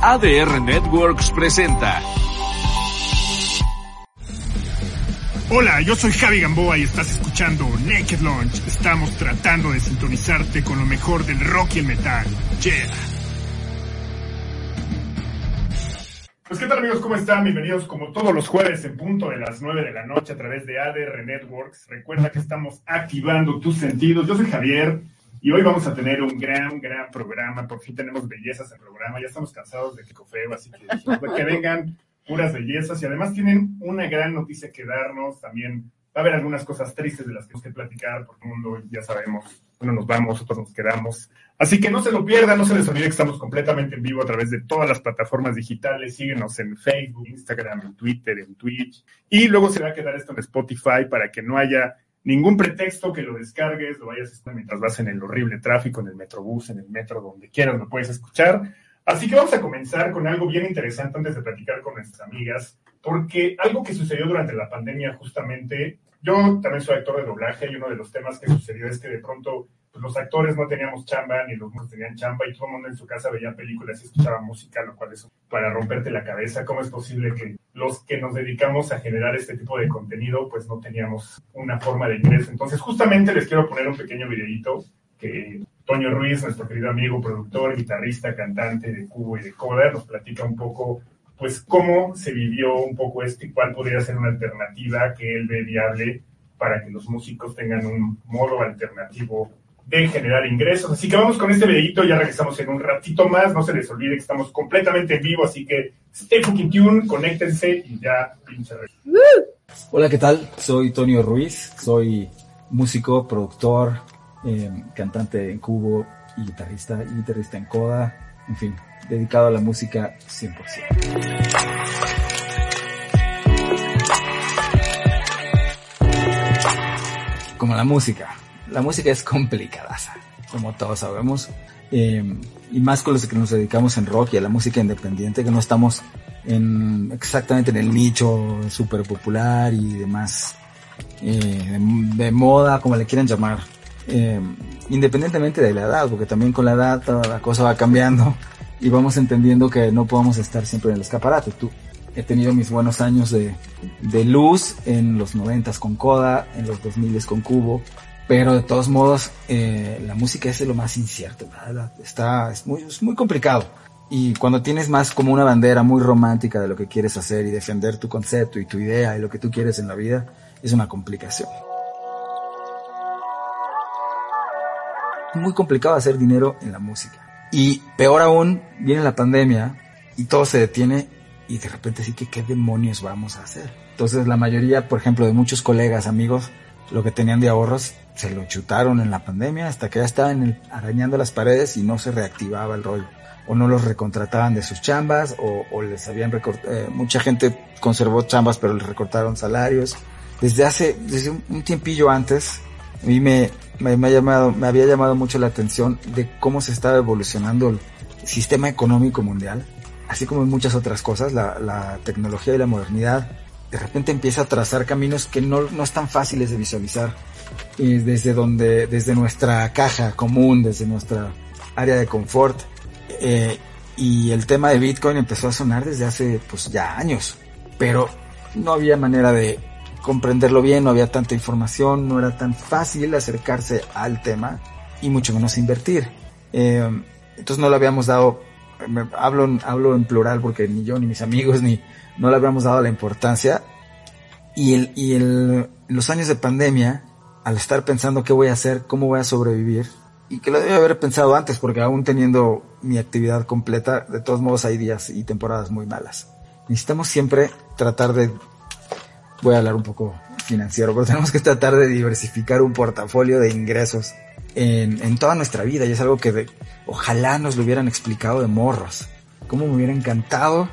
ADR Networks presenta. Hola, yo soy Javi Gamboa y estás escuchando Naked Launch. Estamos tratando de sintonizarte con lo mejor del rock y el metal. Yeah. Pues qué tal amigos, ¿cómo están? Bienvenidos como todos los jueves en punto de las 9 de la noche a través de ADR Networks. Recuerda que estamos activando tus sentidos. Yo soy Javier y hoy vamos a tener un gran, gran programa. Por fin tenemos bellezas en programa. Ya estamos cansados de Kikofeo, así que que vengan puras bellezas y además tienen una gran noticia que darnos. También va a haber algunas cosas tristes de las que tenemos que platicar porque el mundo ya sabemos, uno nos vamos, otros nos quedamos. Así que no se lo pierdan, no se les olvide que estamos completamente en vivo a través de todas las plataformas digitales. Síguenos en Facebook, Instagram, en Twitter, en Twitch. Y luego se va a quedar esto en Spotify para que no haya ningún pretexto que lo descargues, lo vayas a escuchar mientras vas en el horrible tráfico, en el metrobús, en el metro, donde quieras lo puedes escuchar. Así que vamos a comenzar con algo bien interesante antes de platicar con nuestras amigas, porque algo que sucedió durante la pandemia justamente, yo también soy actor de doblaje y uno de los temas que sucedió es que de pronto los actores no teníamos chamba, ni los músicos tenían chamba, y todo el mundo en su casa veía películas y escuchaba música, lo cual es para romperte la cabeza. ¿Cómo es posible que los que nos dedicamos a generar este tipo de contenido, pues no teníamos una forma de ingreso? Entonces, justamente les quiero poner un pequeño videito que Toño Ruiz, nuestro querido amigo, productor, guitarrista, cantante de Cubo y de Coda, nos platica un poco pues cómo se vivió un poco esto y cuál podría ser una alternativa que él ve viable para que los músicos tengan un modo alternativo de generar ingresos. Así que vamos con este videito, ya regresamos en un ratito más, no se les olvide que estamos completamente en vivo, así que stay fucking tune, conéctense y ya pinche Hola, ¿qué tal? Soy Tonio Ruiz, soy músico, productor, eh, cantante en cubo y guitarrista, y guitarrista en coda, en fin, dedicado a la música 100%. Como la música, la música es complicada, como todos sabemos, eh, y más con los que nos dedicamos en rock y a la música independiente, que no estamos en, exactamente en el nicho súper popular y demás, eh, de, moda, como le quieran llamar, eh, independientemente de la edad, porque también con la edad toda la cosa va cambiando y vamos entendiendo que no podemos estar siempre en el escaparate. Tú, he tenido mis buenos años de, de luz en los noventas con Coda, en los 2000 con Cubo, pero de todos modos eh, la música es lo más incierto, ¿verdad? está es muy es muy complicado y cuando tienes más como una bandera muy romántica de lo que quieres hacer y defender tu concepto y tu idea y lo que tú quieres en la vida es una complicación. Muy complicado hacer dinero en la música. Y peor aún, viene la pandemia y todo se detiene y de repente sí que qué demonios vamos a hacer. Entonces la mayoría, por ejemplo, de muchos colegas, amigos, lo que tenían de ahorros se lo chutaron en la pandemia hasta que ya estaban arañando las paredes y no se reactivaba el rollo. O no los recontrataban de sus chambas o, o les habían recortado, eh, mucha gente conservó chambas pero les recortaron salarios. Desde hace, desde un tiempillo antes, a mí me, me, me, ha llamado, me había llamado mucho la atención de cómo se estaba evolucionando el sistema económico mundial, así como en muchas otras cosas, la, la tecnología y la modernidad de repente empieza a trazar caminos que no, no están fáciles de visualizar y desde donde, desde nuestra caja común, desde nuestra área de confort. Eh, y el tema de Bitcoin empezó a sonar desde hace pues ya años, pero no había manera de comprenderlo bien, no había tanta información, no era tan fácil acercarse al tema y mucho menos invertir. Eh, entonces no le habíamos dado, hablo, hablo en plural porque ni yo ni mis amigos ni no le habíamos dado la importancia y, el, y el, los años de pandemia, al estar pensando qué voy a hacer, cómo voy a sobrevivir, y que lo debía haber pensado antes porque aún teniendo mi actividad completa, de todos modos hay días y temporadas muy malas. Necesitamos siempre tratar de voy a hablar un poco financiero, pero tenemos que tratar de diversificar un portafolio de ingresos en, toda nuestra vida y es algo que ojalá nos lo hubieran explicado de morros. Cómo me hubiera encantado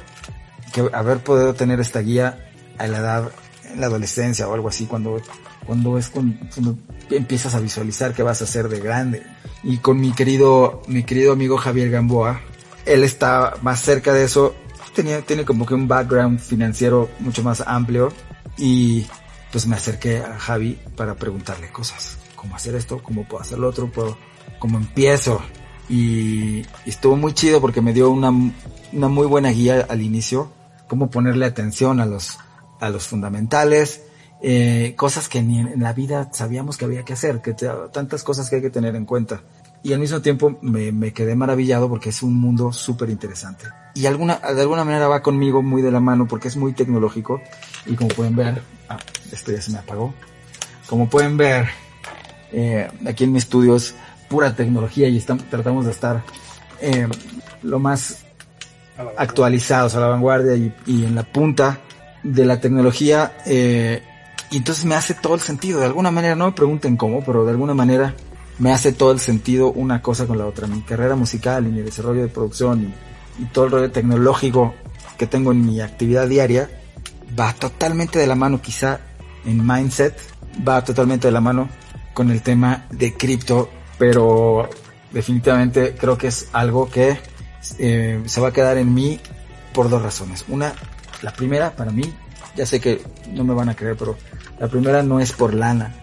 que haber podido tener esta guía a la edad, en la adolescencia o algo así, cuando, cuando es cuando, cuando empiezas a visualizar qué vas a hacer de grande. Y con mi querido, mi querido amigo Javier Gamboa, él está más cerca de eso, tenía, tiene como que un background financiero mucho más amplio y pues me acerqué a Javi para preguntarle cosas. ¿Cómo hacer esto? ¿Cómo puedo hacer lo otro? ¿Puedo, ¿Cómo empiezo? Y, y estuvo muy chido porque me dio una, una muy buena guía al inicio, cómo ponerle atención a los, a los fundamentales, eh, cosas que ni en la vida sabíamos que había que hacer, que tantas cosas que hay que tener en cuenta. Y al mismo tiempo me, me quedé maravillado porque es un mundo súper interesante. Y alguna, de alguna manera va conmigo muy de la mano porque es muy tecnológico. Y como pueden ver, ah, esto ya se me apagó. Como pueden ver, eh, aquí en mi estudio es pura tecnología y estamos, tratamos de estar eh, lo más actualizados a la vanguardia y, y, en la punta de la tecnología. Eh, y entonces me hace todo el sentido. De alguna manera, no me pregunten cómo, pero de alguna manera me hace todo el sentido una cosa con la otra. Mi carrera musical y mi desarrollo de producción y, todo el rollo tecnológico que tengo en mi actividad diaria va totalmente de la mano, quizá en mindset, va totalmente de la mano con el tema de cripto, pero definitivamente creo que es algo que eh, se va a quedar en mí por dos razones. Una, la primera para mí, ya sé que no me van a creer, pero la primera no es por lana.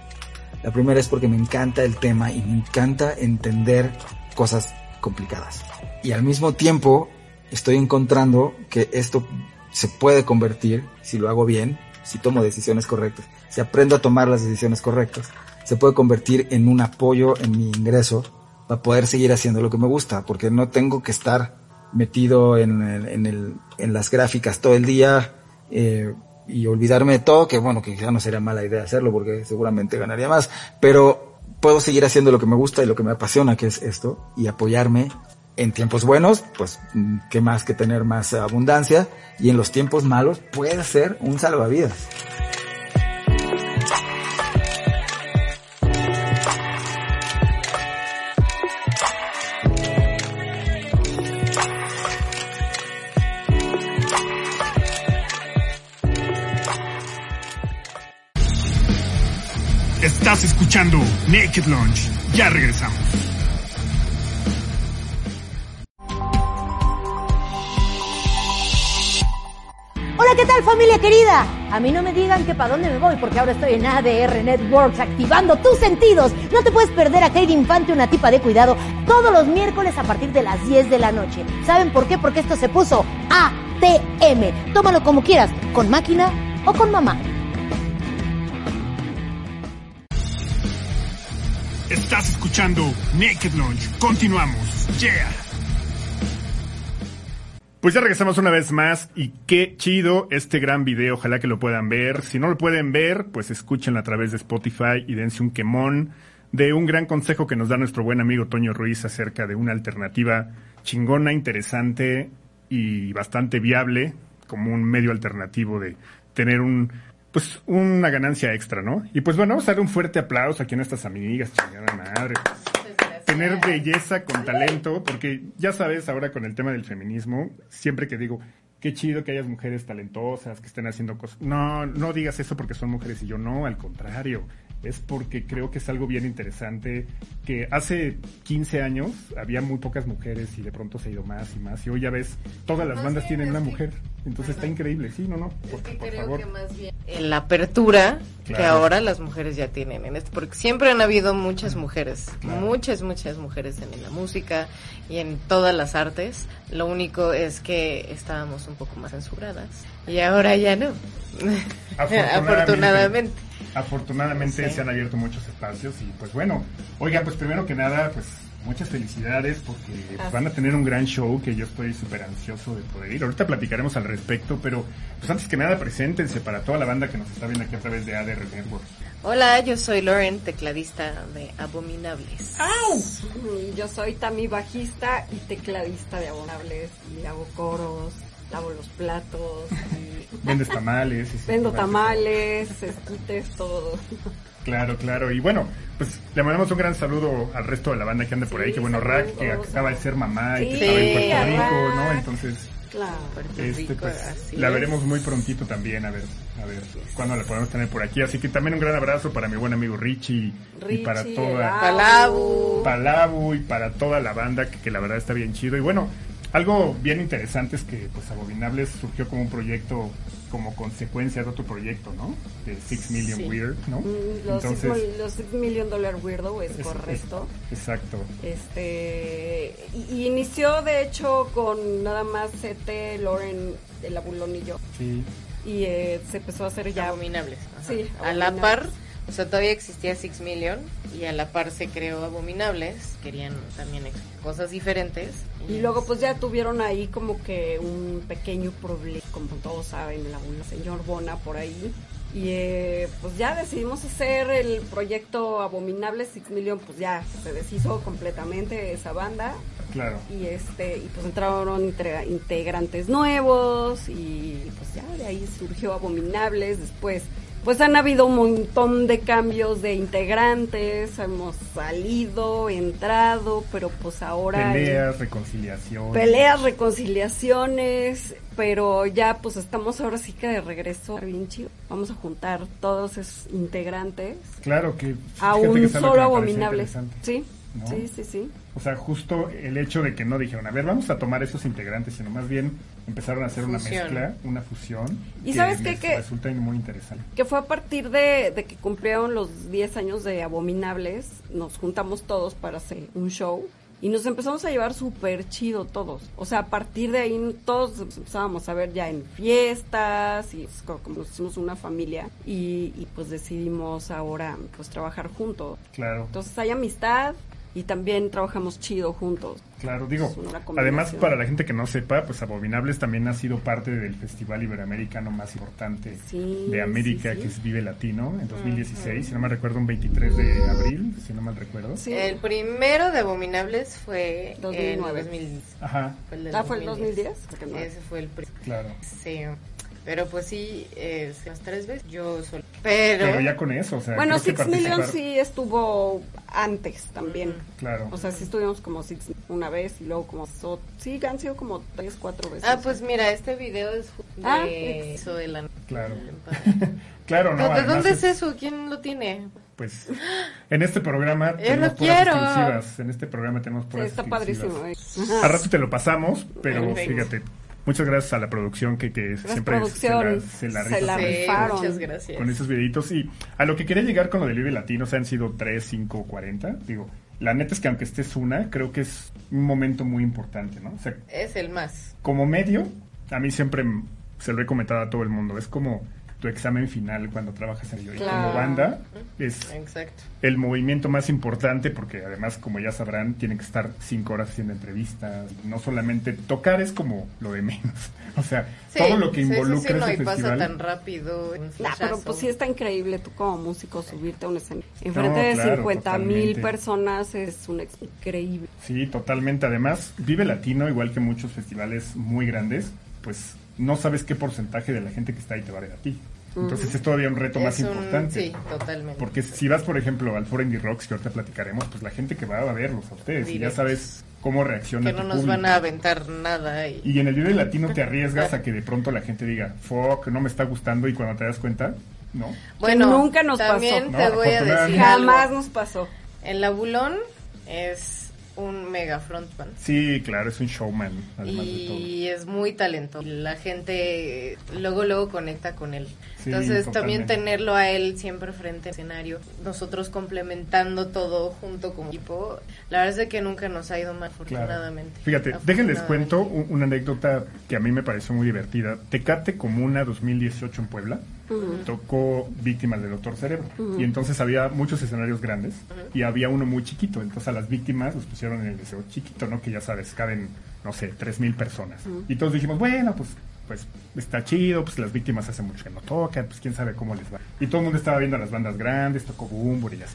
La primera es porque me encanta el tema y me encanta entender cosas complicadas. Y al mismo tiempo estoy encontrando que esto se puede convertir, si lo hago bien, si tomo decisiones correctas, si aprendo a tomar las decisiones correctas, se puede convertir en un apoyo en mi ingreso para poder seguir haciendo lo que me gusta, porque no tengo que estar metido en, en, el, en las gráficas todo el día eh, y olvidarme de todo, que bueno, que ya no sería mala idea hacerlo porque seguramente ganaría más, pero puedo seguir haciendo lo que me gusta y lo que me apasiona, que es esto, y apoyarme en tiempos buenos, pues qué más que tener más abundancia, y en los tiempos malos puede ser un salvavidas. Estás escuchando Naked Launch. Ya regresamos. Hola, ¿qué tal familia querida? A mí no me digan que para dónde me voy porque ahora estoy en ADR Networks activando tus sentidos. No te puedes perder a Katie Infante, una tipa de cuidado, todos los miércoles a partir de las 10 de la noche. ¿Saben por qué? Porque esto se puso ATM. Tómalo como quieras, con máquina o con mamá. Estás escuchando Naked Launch. Continuamos. Yeah. Pues ya regresamos una vez más y qué chido este gran video, ojalá que lo puedan ver. Si no lo pueden ver, pues escúchenlo a través de Spotify y dense un quemón de un gran consejo que nos da nuestro buen amigo Toño Ruiz acerca de una alternativa chingona, interesante y bastante viable como un medio alternativo de tener un pues una ganancia extra, ¿no? Y pues bueno, vamos a dar un fuerte aplauso aquí a nuestras amigas, chingada madre. Tener belleza con talento, porque ya sabes, ahora con el tema del feminismo, siempre que digo, qué chido que hayas mujeres talentosas, que estén haciendo cosas. No, no digas eso porque son mujeres y yo no, al contrario es porque creo que es algo bien interesante, que hace 15 años había muy pocas mujeres y de pronto se ha ido más y más, y hoy ya ves, todas las bandas tienen una mujer, entonces está increíble, sí, no, no, por, es que por creo favor. que más bien en la apertura que ahora las mujeres ya tienen en esto, porque siempre han habido muchas mujeres, Claro. muchas, muchas mujeres en la música y en todas las artes, lo único es que estábamos un poco más censuradas y ahora ya no, Afortunadamente. afortunadamente. Afortunadamente Sí. se han abierto muchos espacios y pues bueno, oigan, pues primero que nada, pues muchas felicidades porque pues, van a tener un gran show que yo estoy súper ansioso de poder ir. Ahorita platicaremos al respecto, pero pues antes que nada preséntense para toda la banda que nos está viendo aquí a través de ADR Network. Hola, yo soy Lauren, tecladista de Abominables. Mm, Yo soy Tami bajista y tecladista de Abonables y hago coros, lavo los platos, y Vendes tamales. sí, vendo tamales, esquites, todo. Claro, claro. Y bueno, pues le mandamos un gran saludo al resto de la banda que anda por ahí. Que bueno, Rack, que acaba de ser mamá y que Sí, estaba en Puerto Rico, ¿no? Entonces, Claro. Este, Rico, pues, así la es. veremos muy prontito también, a ver, a ver cuándo la podemos tener por aquí. Así que también un gran abrazo para mi buen amigo Richie, y para Richie, toda. Palabu. Palabu y para toda la banda que, que la verdad está bien chido. Y bueno, Algo bien interesante es que pues Abominables surgió como un proyecto como consecuencia de otro proyecto, ¿no? De Six Million Sí. Weird, ¿no? Mm, Los, six, mil- los six Million Dollar Weirdo es, es- correcto. es- exacto. Este y, y inició de hecho con nada más CT, Lauren, el abulón y yo. Sí. Y eh, se empezó a hacer ya Abominables. ajá. Sí, A la par, o sea, todavía existía Six Million y a la par se creó Abominables. Querían también cosas diferentes. Y luego pues ya tuvieron ahí como que un pequeño problema, como todos saben, el abuelo señor Bona por ahí. Y eh, pues ya decidimos hacer el proyecto Abominable Six Million, pues ya se deshizo completamente esa banda. Claro. Y este, y pues entraron integra- integrantes nuevos y pues ya de ahí surgió Abominables. Después, pues han habido un montón de cambios de integrantes, hemos salido, entrado, pero pues ahora Peleas, reconciliación. peleas, reconciliaciones, pero ya pues estamos ahora sí que de regreso. Bien chido. Vamos a juntar todos esos integrantes Claro que. a un que solo abominable. Sí, ¿no? sí, sí, sí. O sea, justo el hecho de que no dijeron, a ver, vamos a tomar esos integrantes, sino más bien empezaron a hacer una mezcla, una fusión. ¿Y sabes qué? Que- Resulta muy interesante. Que fue a partir de, de que cumplieron los 10 años de Abominables, nos juntamos todos para hacer un show y nos empezamos a llevar súper chido todos. O sea, a partir de ahí todos empezábamos a ver ya en fiestas y como nos hicimos una familia y, y pues decidimos ahora pues trabajar juntos. Claro. Entonces hay amistad y también trabajamos chido juntos. Claro, digo, además para la gente que no sepa, pues Abominables también ha sido parte del festival iberoamericano más importante Sí, de América, sí, sí. que es Vive Latino, en 2016, si no me recuerdo, un 23 de abril, si no mal recuerdo. Sí. El primero de Abominables fue 2009. en 2000. Ajá, Fue el Ah, ¿fue el 2010? Porque no- Ese fue el primero. claro. Sí. Pero pues sí, eh, las tres veces yo solo. Pero, Pero ya con eso, o sea, Bueno, Six Million participar- sí estuvo antes también. Claro. O sea, sí estuvimos como Six una vez y luego como... so- sí, han sido como tres, cuatro veces. Ah, pues mira, este video es de Ah, eso de la... Claro. Claro, no. ¿De dónde es eso? ¿Quién lo tiene? Pues en este programa Yo tenemos lo puras quiero. exclusivas. En este programa tenemos Sí, está exclusivas. padrísimo. eh. A rato te lo pasamos, pero Perfecto. fíjate, muchas gracias a la producción que, que siempre se la, se la Se la Sí, muchas gracias. con esos videitos. Y a lo que quería llegar con lo del Vive Latino, o sea, han sido 3, 5, 40. Digo, la neta es que aunque estés una, creo que es un momento muy importante, ¿no? O sea, Es el más. como medio, a mí siempre se lo he comentado a todo el mundo, es como tu examen final cuando trabajas en Claro. como banda, es Exacto. el movimiento más importante porque además, como ya sabrán, tienen que estar cinco horas haciendo entrevistas. No solamente tocar es como lo de menos. O sea, Sí, todo lo que sí, sí, involucra sí, no, ese y pasa festival. tan rápido. pero pues sí está increíble tú como músico subirte a un escenario. Enfrente No, de claro, 50 mil personas es un increíble. Sí, totalmente. Además, Vive Latino, igual que muchos festivales muy grandes, pues no sabes qué porcentaje de la gente que está ahí te va a ver a ti. Entonces es todavía un reto más un- importante. Sí, totalmente. Porque si vas, por ejemplo, al Foro Indie Rocks, que ahorita platicaremos, pues la gente que va a verlos a ustedes y ya sabes cómo reacciona que tu no nos público. van a aventar nada. Y... Y en el Vive Latino te arriesgas a que de pronto la gente diga, fuck, no me está gustando y cuando te das cuenta, no. Bueno, nunca nos también pasó. te No, voy a decir algo. Jamás nos pasó. El Labulón es un mega frontman. Sí, claro, es un showman, además de todo. Y es muy talentoso. La gente luego, luego conecta con él. Sí, Entonces también tenerlo a él siempre frente al escenario, nosotros complementando todo junto como equipo, la verdad es de que nunca nos ha ido mal, Claro. afortunadamente. Fíjate, déjenles cuento un- una anécdota que a mí me pareció muy divertida. Tecate Comuna 2018 en Puebla tocó Víctimas del Doctor Cerebro. Y entonces había muchos escenarios grandes y había uno muy chiquito. Entonces a las víctimas los pusieron en el deseo chiquito, ¿no? Que ya sabes, caben, no sé, 3.000 personas. Y todos dijimos, bueno, pues pues está chido, pues las víctimas hace mucho que no tocan, pues quién sabe cómo les va. Y todo el mundo estaba viendo a las bandas grandes, tocó Bumbur y ya.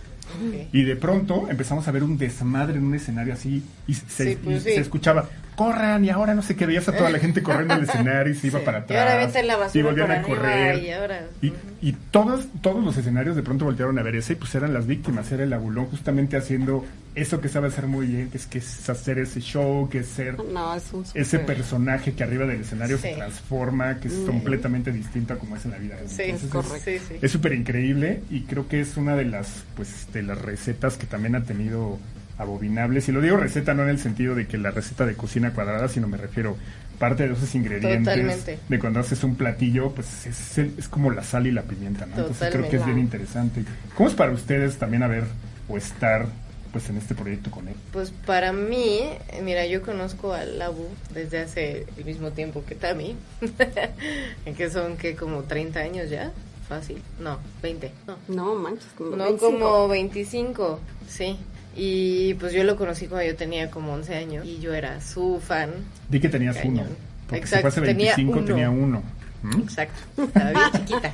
Y de pronto empezamos a ver un desmadre en un escenario así y se, Sí, pues y sí. se escuchaba, corran y ahora no sé qué, veías a toda la gente corriendo al escenario y se iba Sí. para Y atrás. avientan la y volvían a correr. y ahora- Y, y todos, todos los escenarios de pronto voltearon a ver ese y pues eran las víctimas, era el abulón justamente haciendo eso que sabe hacer muy bien, que es, que es hacer ese show, que es ser No, es ese personaje que arriba del escenario se transforma, que es completamente distinto a como es en la vida. real. Sí, Entonces, correcto. sí, sí. es súper increíble y creo que es una de las pues de las recetas que también ha tenido abominables. Y lo digo receta no en el sentido de que la receta de cocina cuadrada, sino me refiero parte de esos ingredientes Totalmente. de cuando haces un platillo, pues es, el- es como la sal y la pimienta, ¿no? Entonces creo Totalmente. que es bien interesante. ¿Cómo es para ustedes también haber o estar pues en este proyecto con él? Pues para mí, mira, yo conozco a Labu desde hace el mismo tiempo que Tami, que son que como 30 años ya, fácil, no, 20, no, No, manches, como no 25. como 25, sí. Y pues yo lo conocí cuando yo tenía como 11 años y yo era su fan. Di que tenías Cañón. uno. Porque Exacto, si fue hace tenía 25 uno. tenía uno. ¿Mm? Exacto, estaba bien chiquita.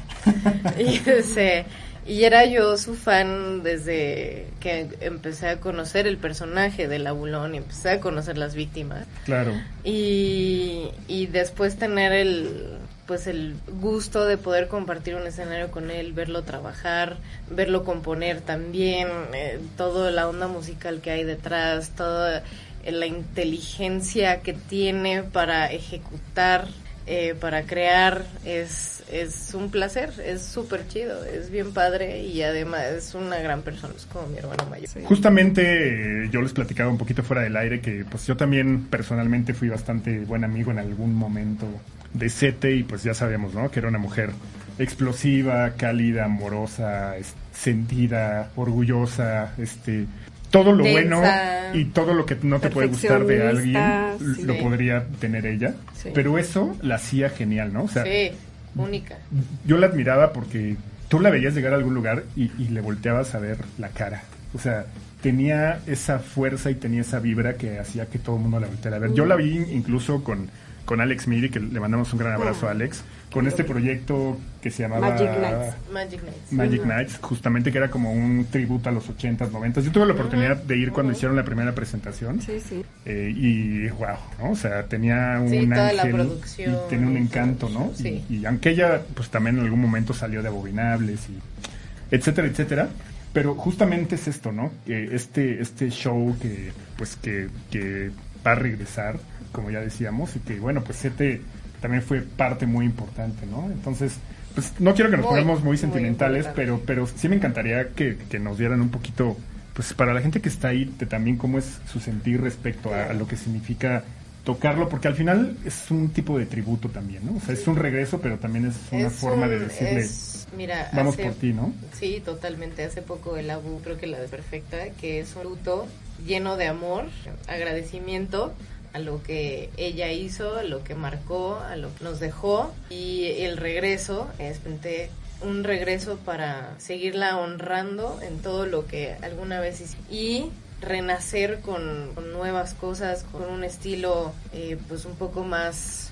Y, ese, y era yo su fan desde que empecé a conocer el personaje del abulón y empecé a conocer las víctimas. Claro. Y, y después tener el pues el gusto de poder compartir un escenario con él, verlo trabajar, verlo componer también, eh, toda la onda musical que hay detrás, toda eh, la inteligencia que tiene para ejecutar, eh, para crear, es, es un placer, es súper chido, es bien padre y además es una gran persona, es como mi hermano mayor. Justamente eh, yo les platicaba un poquito fuera del aire que pues yo también personalmente fui bastante buen amigo en algún momento de Sete y pues ya sabíamos, ¿no? Que era una mujer explosiva, cálida, amorosa, sentida, orgullosa, este todo lo Densa. bueno y todo lo que no te puede gustar de alguien lo podría tener ella, Sí. pero eso la hacía genial, ¿no? O sea, Sí, única. yo la admiraba porque tú la veías llegar a algún lugar y, y le volteabas a ver la cara. O sea, tenía esa fuerza y tenía esa vibra que hacía que todo el mundo la volteara a ver. Yo la vi incluso con, con Alex Miri, que le mandamos un gran abrazo a Alex, con este proyecto que se llamaba Magic Nights. Magic Nights. Magic Nights, justamente que era como un tributo a los 80s, 90s. Yo tuve la oportunidad de ir cuando hicieron la primera presentación. Sí, sí. Eh, y wow, ¿no? O sea, tenía un Sí, toda la producción y tenía un encanto, ¿no? sí. Y, y aunque ella, pues también en algún momento salió de abominables y etcétera, etcétera. Pero justamente es esto, ¿no? Que este, este show que, pues que, que va a regresar, como ya decíamos, y que bueno, pues Sete también fue parte muy importante, ¿no? Entonces, pues no quiero que nos Muy, pongamos muy sentimentales, pero, pero sí me encantaría que, que nos dieran un poquito, pues para la gente que está ahí, de también cómo es su sentir respecto a, a lo que significa tocarlo, porque al final es un tipo de tributo también, ¿no? O sea, es un regreso, pero también es una Es forma de decirle, es- mira, vamos hace- por ti, ¿no? Sí, totalmente. Hace poco el Abu, creo que la de perfecta, que es un luto lleno de amor, agradecimiento a lo que ella hizo, a lo que marcó, a lo que nos dejó. Y el regreso es un regreso para seguirla honrando en todo lo que alguna vez hizo. Y renacer con, nuevas cosas, con un estilo eh, pues un poco más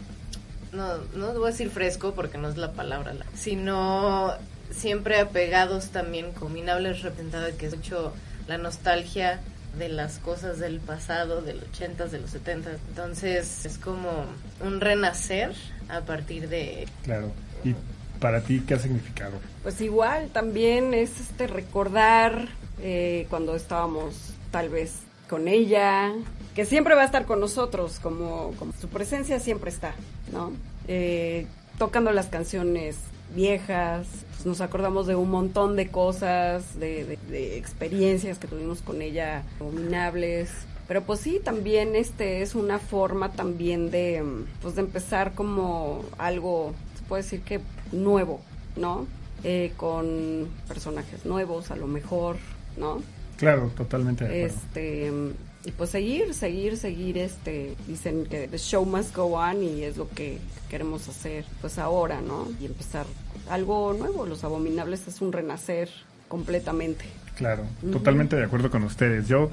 no, no voy a decir fresco porque no es la palabra, la- sino siempre apegados también, combinables, representado que es mucho la nostalgia de las cosas del pasado, de los 80s, de los 70s. Entonces es como un renacer a partir de... Claro. ¿Y para ti qué ha significado? Pues igual también es este recordar eh, cuando estábamos tal vez con ella, que siempre va a estar con nosotros, como, como su presencia siempre está, ¿no? Eh, tocando las canciones viejas, pues nos acordamos de un montón de cosas, de, de- de experiencias que tuvimos con ella, abominables. Pero pues sí, también este es una forma también de, pues de empezar como algo, se puede decir que nuevo, ¿no? Eh, con personajes nuevos a lo mejor, ¿no? Claro, totalmente de acuerdo. Este, y pues seguir, seguir, seguir, este, dicen que the show must go on y es lo que queremos hacer pues ahora, ¿no? Y empezar algo nuevo, Los Abominables es un renacer completamente. Claro, totalmente de acuerdo con ustedes. Yo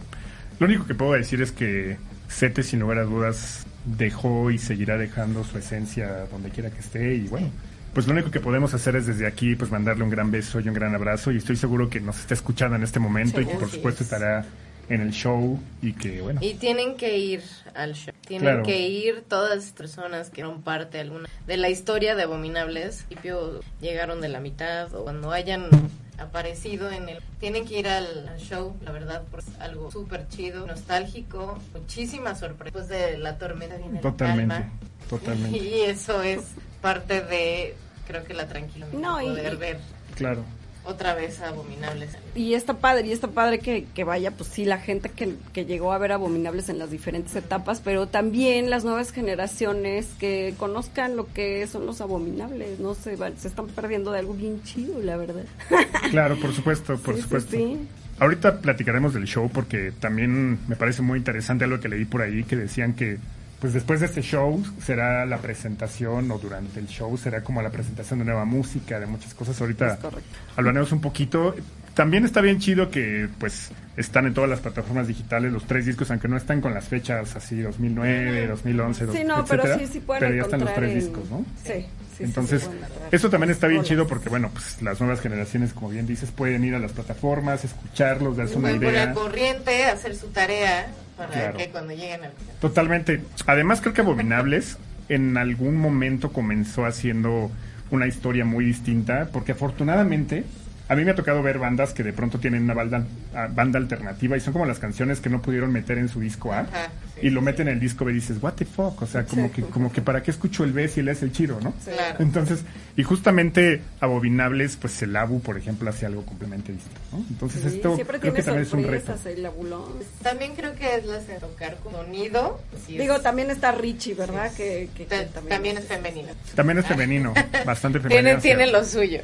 lo único que puedo decir es que Sete, sin lugar a dudas, dejó y seguirá dejando su esencia donde quiera que esté. Y bueno, pues lo único que podemos hacer es desde aquí, pues mandarle un gran beso y un gran abrazo. Y estoy seguro que nos está escuchando en este momento y que por supuesto es. estará en el show y que bueno. Y tienen que ir al show. Tienen Claro. que ir todas las personas que eran parte alguna de la historia de Abominables. Al principio llegaron de la mitad o cuando hayan aparecido en el... Tienen que ir al al show, la verdad, porque es algo súper chido, nostálgico, muchísima sorpresa. Después de la tormenta viene Totalmente, calma. totalmente. Y eso es parte de, creo que la tranquilidad No, y- poder ver Claro. Otra vez Abominables. Y está padre, y está padre que, que vaya, pues sí, la gente que, que llegó a ver Abominables en las diferentes etapas, pero también las nuevas generaciones que conozcan lo que son los Abominables, no se, van- se están perdiendo de algo bien chido, la verdad. Claro, por supuesto, por Sí, sí, supuesto. sí. Ahorita platicaremos del show porque también me parece muy interesante algo que leí por ahí que decían que pues después de este show será la presentación o durante el show será como la presentación de nueva música, de muchas cosas. Ahorita hablaremos un poquito. También está bien chido que pues están en todas las plataformas digitales los tres discos, aunque no están con las fechas así 2009, 2011, Sí, no, pero etcétera, sí, sí pueden pero ya están los tres en- discos, ¿no? Sí, sí, sí, Entonces, sí encontrar eso también está bien chido porque, bueno, pues las nuevas generaciones, como bien dices, pueden ir a las plataformas, escucharlos, darse una idea. al corriente, hacer su tarea para Claro. que cuando lleguen al Totalmente. Además, creo que Abominables en algún momento comenzó haciendo una historia muy distinta, porque afortunadamente a mí me ha tocado ver bandas que de pronto tienen una banda, ah, banda alternativa y son como las canciones que no pudieron meter en su disco A Ajá, sí, y lo sí, meten en el disco B y dices, what the fuck, o sea, como que como que para qué escucho el B si él es el chiro, ¿no? Claro. Entonces, y justamente Abominables, pues el Abu, por ejemplo, hace algo completamente distinto, ¿no? Entonces Sí, esto siempre creo tiene que también es un reto. el. También creo que es la de tocar con sonido. sí es- Digo, también está Richie, ¿verdad? Que, que- que ta- también es femenino. También es femenino, bastante femenino. Tiene, tiene lo suyo.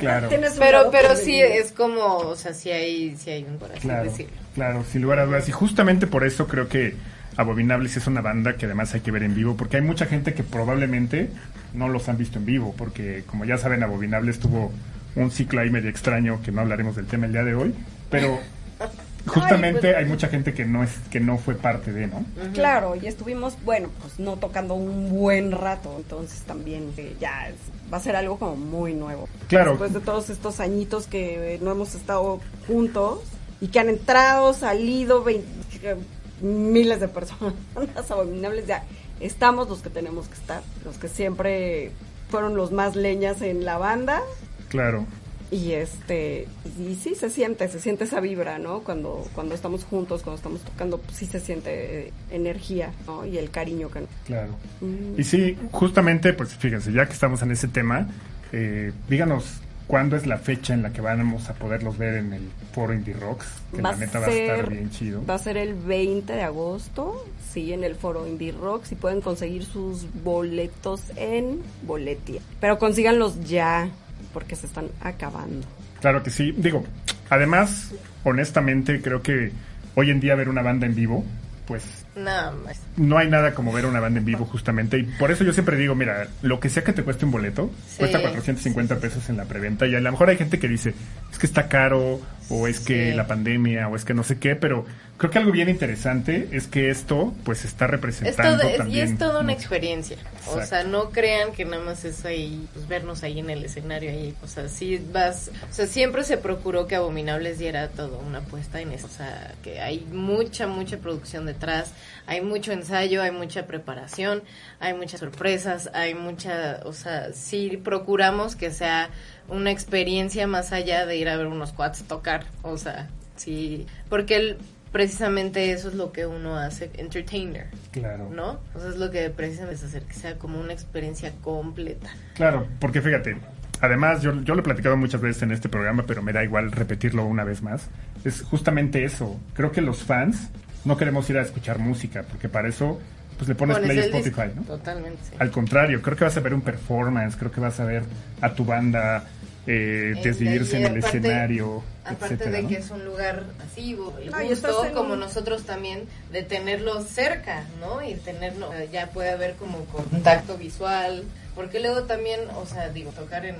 Claro. Pero, pero sí es como, o sea, sí hay, sí hay un por así Claro, decirlo. claro, sin lugar a dudas. Y justamente por eso creo que Abominables es una banda que además hay que ver en vivo, porque hay mucha gente que probablemente no los han visto en vivo, porque como ya saben, Abominables tuvo un ciclo ahí medio extraño, que no hablaremos del tema el día de hoy, pero justamente pues- hay mucha gente que no es que no fue parte de, ¿no? Claro, y estuvimos, bueno, pues no tocando un buen rato, entonces también eh, ya es- va a ser algo como muy nuevo. Claro. Después de todos estos añitos que eh, no hemos estado juntos y que han entrado, salido vein- eh, miles de personas abominables, ya estamos los que tenemos que estar, los que siempre fueron los más leñas en la banda Claro. y este y sí se siente se siente esa vibra no cuando cuando estamos juntos cuando estamos tocando pues, sí se siente eh, energía no y el cariño que Claro. Mm. Y sí, justamente, pues fíjense, ya que estamos en ese tema, eh, díganos cuándo es la fecha en la que vamos a poderlos ver en el foro Indie Rocks, que va la neta a va a estar ser bien chido. va a ser el 20 de agosto sí en el foro Indie Rocks y pueden conseguir sus boletos en Boletia pero consíganlos ya porque se están acabando Claro que sí. Digo, además, honestamente, creo que hoy en día ver una banda en vivo, pues Nada más. no hay nada como ver una banda en vivo justamente. Y por eso yo siempre digo, mira, lo que sea que te cueste un boleto, Sí, cuesta 450 pesos en la preventa. Y a lo mejor hay gente que dice, es que está caro o es que Sí. la pandemia o es que no sé qué, pero creo que algo bien interesante es que esto pues está Es representando todo, es- y también es toda una experiencia. O sea, no crean que nada más es ahí, pues vernos ahí en el escenario ahí. O sea, sí vas, o sea, siempre se procuró que Abominables diera todo una puesta en eso. O sea, que hay mucha, mucha producción detrás, hay mucho ensayo, hay mucha preparación, hay muchas sorpresas, hay mucha, o sea, sí procuramos que sea una experiencia más allá de ir a ver unos quads tocar. O sea, sí, porque el, precisamente eso es lo que uno hace, entertainer. Claro. ¿no? O sea, es lo que precisamente es hacer que sea como una experiencia completa. Claro, porque fíjate, además yo, yo lo he platicado muchas veces en este programa, pero me da igual repetirlo una vez más. Es justamente eso. Creo que los fans no queremos ir a escuchar música, porque para eso pues le pones, Pones play disco. Spotify, ¿no? Totalmente. sí. Al contrario, creo que vas a ver un performance, creo que vas a ver a tu banda eh, Eh, desvivirse en el aparte- escenario, Aparte etcétera, de ¿no? que es un lugar masivo, el No, gusto, como un- nosotros también, de tenerlo cerca, ¿no? Y tenerlo, eh, ya puede haber como contacto visual, porque luego también, o sea, digo, tocar en...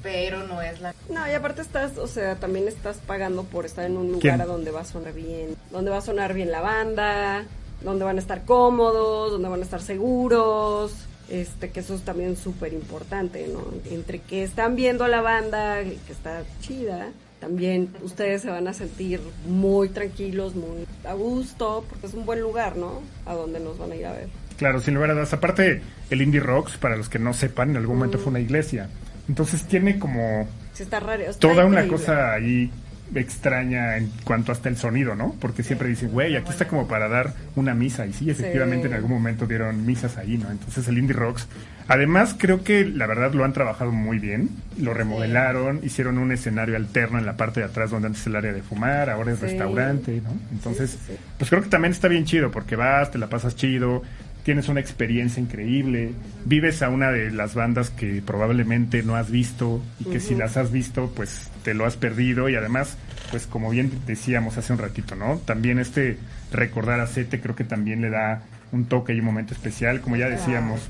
Pero no es la... No, y aparte estás, o sea, también estás pagando por estar en un lugar ¿Quién? a donde va a sonar bien, donde va a sonar bien la banda, donde van a estar cómodos, donde van a estar seguros, este, que eso es también súper importante, ¿no? Entre que están viendo la banda, que está chida, también ustedes se van a sentir muy tranquilos, muy a gusto, porque es un buen lugar, ¿no? A donde nos van a ir a ver. Claro, sin lugar a dudas. Aparte, el Indie Rocks, para los que no sepan, en algún momento fue una iglesia. Entonces tiene como Sí, está raro. está toda una cosa ahí extraña en cuanto hasta el sonido, ¿no? Porque siempre dicen, güey, aquí está como para dar una misa. Y sí, efectivamente Sí. en algún momento dieron misas ahí, ¿no? Entonces el Indie Rocks, además creo que la verdad lo han trabajado muy bien. Lo remodelaron, hicieron un escenario alterno en la parte de atrás donde antes el área de fumar, ahora es Sí. restaurante, ¿no? Entonces, pues creo que también está bien chido porque vas, te la pasas chido, tienes una experiencia increíble, vives a una de las bandas que probablemente no has visto y que si las has visto, pues te lo has perdido y además, pues como bien decíamos hace un ratito, ¿no? También este recordar a Sete creo que también le da un toque y un momento especial, como ya decíamos.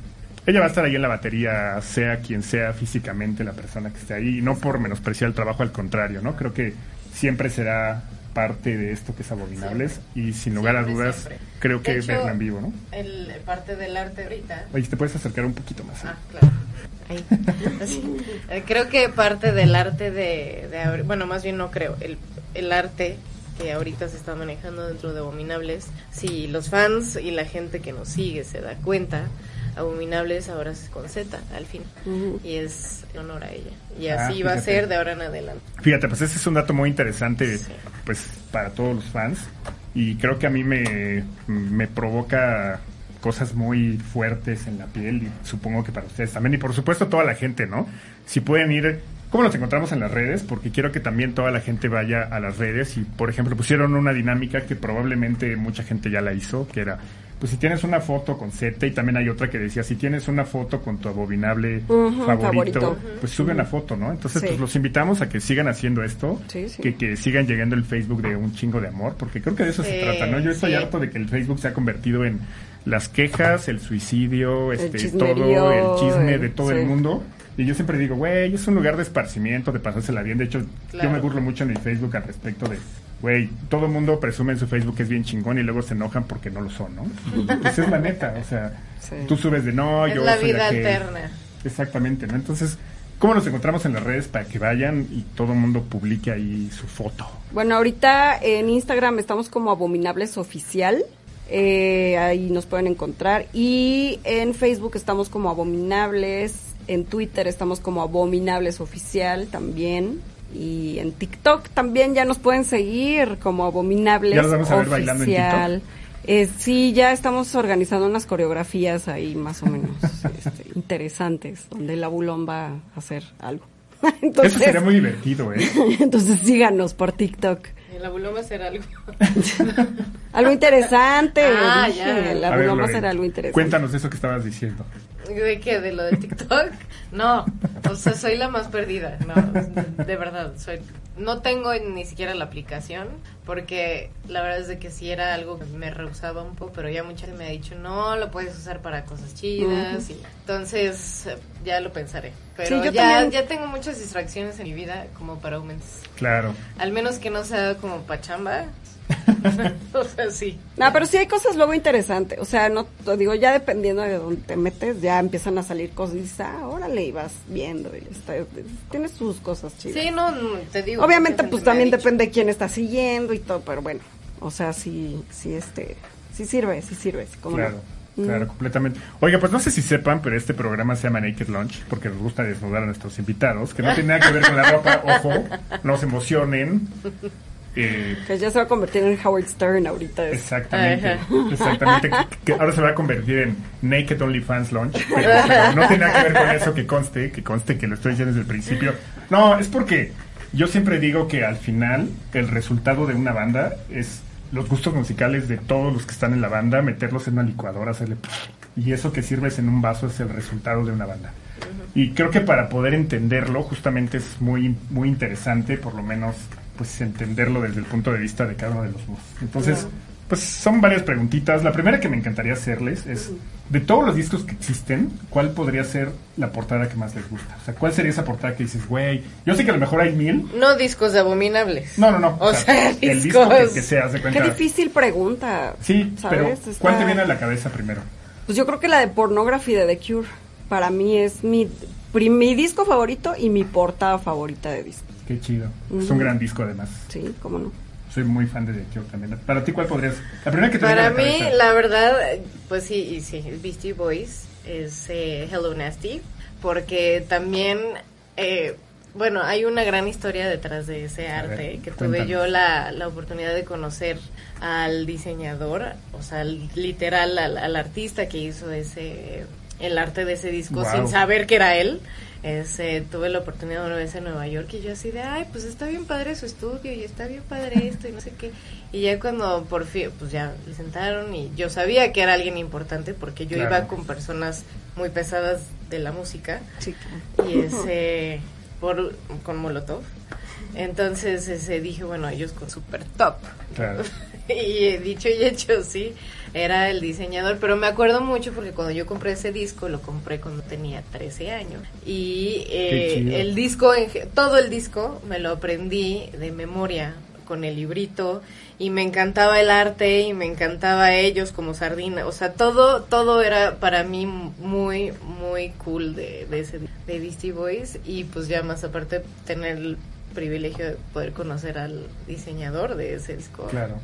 Ella va a estar ahí en la batería, sea quien sea físicamente la persona que esté ahí, y no por menospreciar el trabajo, al contrario, ¿no? Creo que siempre será parte de esto que es Abominables y sin lugar a dudas siempre. creo que hecho, verla en vivo, ¿no? El, parte del arte ahorita. Oye, ¿te puedes acercar un poquito más? Ah, claro. Ahí. Eh, Creo que parte del arte de, de bueno, más bien no creo, el, el arte que ahorita se está manejando dentro de Abominables, si los fans y la gente que nos sigue se da cuenta, Abominables ahora es con Z al fin Ujú. y es en honor a ella. Y Ah, así va a ser de ahora en adelante. Fíjate, pues ese es un dato muy interesante, Sí. pues para todos los fans y creo que a mí me, me provoca cosas muy fuertes en la piel y supongo que para ustedes también y por supuesto toda la gente, ¿no? Si pueden ir, ¿cómo nos encontramos en las redes? Porque quiero que también toda la gente vaya a las redes y por ejemplo pusieron una dinámica que probablemente mucha gente ya la hizo, que era pues si tienes una foto con Z y también hay otra que decía si tienes una foto con tu abominable favorito, favorito. pues sube una foto, ¿no? Entonces Sí. pues los invitamos a que sigan haciendo esto, Sí, sí. Que, que sigan llegando el Facebook de un chingo de amor, porque creo que de eso se trata, ¿no? Yo estoy harto de que el Facebook se ha convertido en las quejas, el suicidio, este, todo el chisme el- de todo el mundo. Y yo siempre digo, güey, es un lugar de esparcimiento, de pasársela bien. De hecho, yo me burlo mucho en mi Facebook al respecto de, güey, todo el mundo presume en su Facebook que es bien chingón y luego se enojan porque no lo son, ¿no? Esa es la neta, o sea, Sí. tú subes de no, es yo la soy vida aquel". alterna. Exactamente, ¿no? Entonces, ¿cómo nos encontramos en las redes para que vayan y todo el mundo publique ahí su foto? Bueno, ahorita en Instagram estamos como Abominables Oficial. eh, ahí nos pueden encontrar. Y en Facebook estamos como Abominables. En Twitter estamos como Abominables Oficial también. Y en TikTok también ya nos pueden seguir como Abominables ¿Ya los vamos a ver bailando en Oficial. Eh, sí, ya estamos organizando unas coreografías ahí más o menos este, interesantes, donde la bulón va a hacer algo. Entonces, Eso sería muy divertido, ¿eh? entonces síganos por TikTok. El abuelo va a hacer algo. Algo interesante. Ah, dije, ya. La A ver, broma Lore, será algo interesante. Cuéntanos eso que estabas diciendo. ¿De qué? ¿De lo de TikTok? No, o sea, soy la más perdida. No, de verdad, soy. No tengo ni siquiera la aplicación porque la verdad es de que sí era algo que me rehusaba un poco, pero ya mucha gente me ha dicho, no, lo puedes usar para cosas chidas. y entonces, ya lo pensaré. Pero Sí, yo ya, también. ya tengo muchas distracciones en mi vida como para aumentar. Claro. Al menos que no sea como pachamba. o sea, sí. No, pero sí hay cosas luego interesantes. O sea, no te digo, ya dependiendo de dónde te metes, ya empiezan a salir cosas y dices, ah, órale, y vas viendo. Y está, tienes sus cosas chidas. Sí, no, no, te digo. Obviamente, pues también depende de quién está siguiendo y todo, pero bueno. O sea, sí, sí, este, sí sirve, sí sirve. sí, cómo no. Claro, Mm. claro, completamente. Oiga, pues no sé si sepan, pero este programa se llama Naked Lunch porque nos gusta desnudar a nuestros invitados, que no tiene nada que ver con la ropa, ojo, no se emocionen. Eh, Que ya se va a convertir en Howard Stern ahorita. es- exactamente, Ajá. exactamente, que, ahora se va a convertir en Naked OnlyFans Lunch, pero, pero no tiene nada que ver con eso, que conste, que conste que lo estoy diciendo desde el principio. No, es porque yo siempre digo que al final el resultado de una banda es los gustos musicales de todos los que están en la banda, meterlos en una licuadora, hacerle... Y eso que sirves en un vaso es el resultado de una banda. Y creo que para poder entenderlo, justamente es muy, muy interesante, por lo menos, pues entenderlo desde el punto de vista de cada uno de los dos. Entonces, pues son varias preguntitas. La primera que me encantaría hacerles es, de todos los discos que existen, ¿cuál podría ser la portada que más les gusta? O sea, ¿cuál sería esa portada que dices, güey, yo sé que a lo mejor hay mil. No discos de abominables. No, no, no. O sea, el disco que, discos. que haz de Qué cuenta. difícil pregunta. Sí, pero ¿sabes? ¿cuál Está- te viene a la cabeza primero? Pues yo creo que la de Pornography de The Cure. Para mí es mi, mi disco favorito y mi portada favorita de disco. Qué chido. Es un gran disco además. Sí, cómo no. Soy muy fan de The Cure también. Para ti, ¿cuál podrías? La primera que te Para mí, cabeza. la verdad, pues sí, y sí, Beastie Boys es eh, Hello Nasty, porque también, eh, Bueno, hay una gran historia detrás de ese arte, ver, que tuve yo la, la oportunidad de conocer al diseñador, o sea, al- literal al, al artista que hizo ese el arte de ese disco sin saber que era él. Ese, tuve la oportunidad una vez en Nueva York y yo así de, ay, pues está bien padre su estudio y está bien padre esto y no sé qué. Y ya cuando por fin, pues ya le sentaron y yo sabía que era alguien importante porque yo Claro. iba con personas muy pesadas de la música Sí, y ese por con Molotov. Entonces ese dije, bueno, ellos con super top. Claro. y dicho y hecho, sí, era el diseñador, pero me acuerdo mucho porque cuando yo compré ese disco lo compré cuando tenía 13 años y eh, el disco todo el disco me lo aprendí de memoria con el librito y me encantaba el arte y me encantaba ellos como sardina, o sea, todo todo era para mí muy muy cool de, de ese de Beastie Boys y pues ya más aparte tener el privilegio de poder conocer al diseñador de ese disco Claro.